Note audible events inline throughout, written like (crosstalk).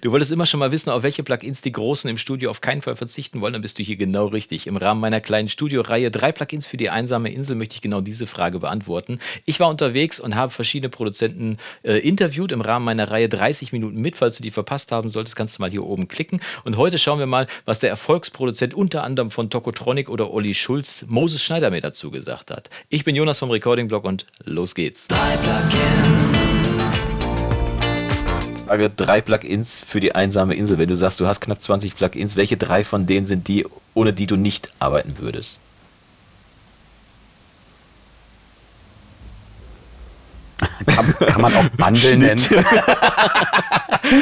Du wolltest immer schon mal wissen, auf welche Plugins die Großen im Studio auf keinen Fall verzichten wollen, dann bist du hier genau richtig. Im Rahmen meiner kleinen Studioreihe drei Plugins für die einsame Insel möchte ich genau diese Frage beantworten. Ich war unterwegs und habe verschiedene Produzenten äh, interviewt im Rahmen meiner Reihe 30 Minuten mit. Falls du die verpasst haben solltest, kannst du mal hier oben klicken. Und heute schauen wir mal, was der Erfolgsproduzent unter anderem von Tokotronic oder Olli Schulz, Moses Schneider, mir dazu gesagt hat. Ich bin Jonas vom Recording Blog und los geht's. Drei Plugins. Frage, drei Plugins für die einsame Insel. Wenn du sagst, du hast knapp 20 Plugins, welche drei von denen sind die, ohne die du nicht arbeiten würdest? Kann, kann man auch (laughs) Bundle nennen. (laughs)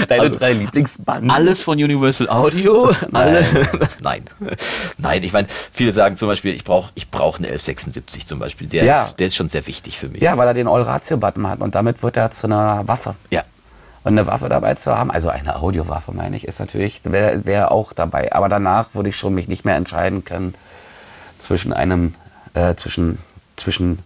Deine also, drei Lieblingsbundle. Alles von Universal Audio. (laughs) Nein. Nein. Nein, ich meine, viele sagen zum Beispiel, ich brauche ich brauch eine 1176 zum Beispiel. Der, ja. ist, der ist schon sehr wichtig für mich. Ja, weil er den All-Ratio-Button hat und damit wird er zu einer Waffe. Ja. Und eine Waffe dabei zu haben, also eine Audiowaffe meine ich, ist natürlich, wäre wär auch dabei. Aber danach würde ich schon mich nicht mehr entscheiden können zwischen einem, äh, zwischen, zwischen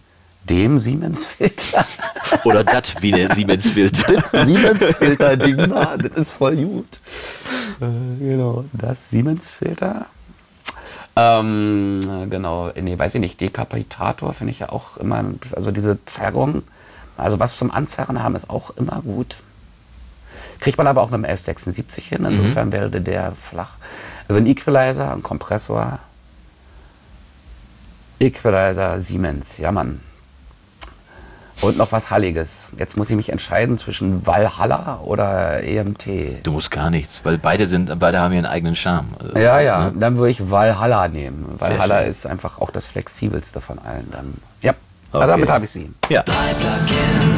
dem Siemens-Filter. (laughs) Oder das wie der Siemens-Filter. (laughs) Siemens-Filter-Ding da, das ist voll gut. Äh, genau, das Siemens-Filter. Ähm, genau, nee, weiß ich nicht, Dekapitator finde ich ja auch immer, also diese Zerrung, also was zum Anzerren haben, ist auch immer gut. Kriegt man aber auch mit dem 1176 hin, insofern mhm. wäre der flach. Also ein Equalizer, ein Kompressor. Equalizer Siemens, ja Mann. Und noch was Halliges. Jetzt muss ich mich entscheiden zwischen Valhalla oder EMT. Du musst gar nichts, weil beide sind, beide haben ihren eigenen Charme. Ja, ja, ne? dann würde ich Valhalla nehmen. Valhalla ist einfach auch das flexibelste von allen. Dann, ja, okay. damit habe ich sie. Ja. recordingblog.com.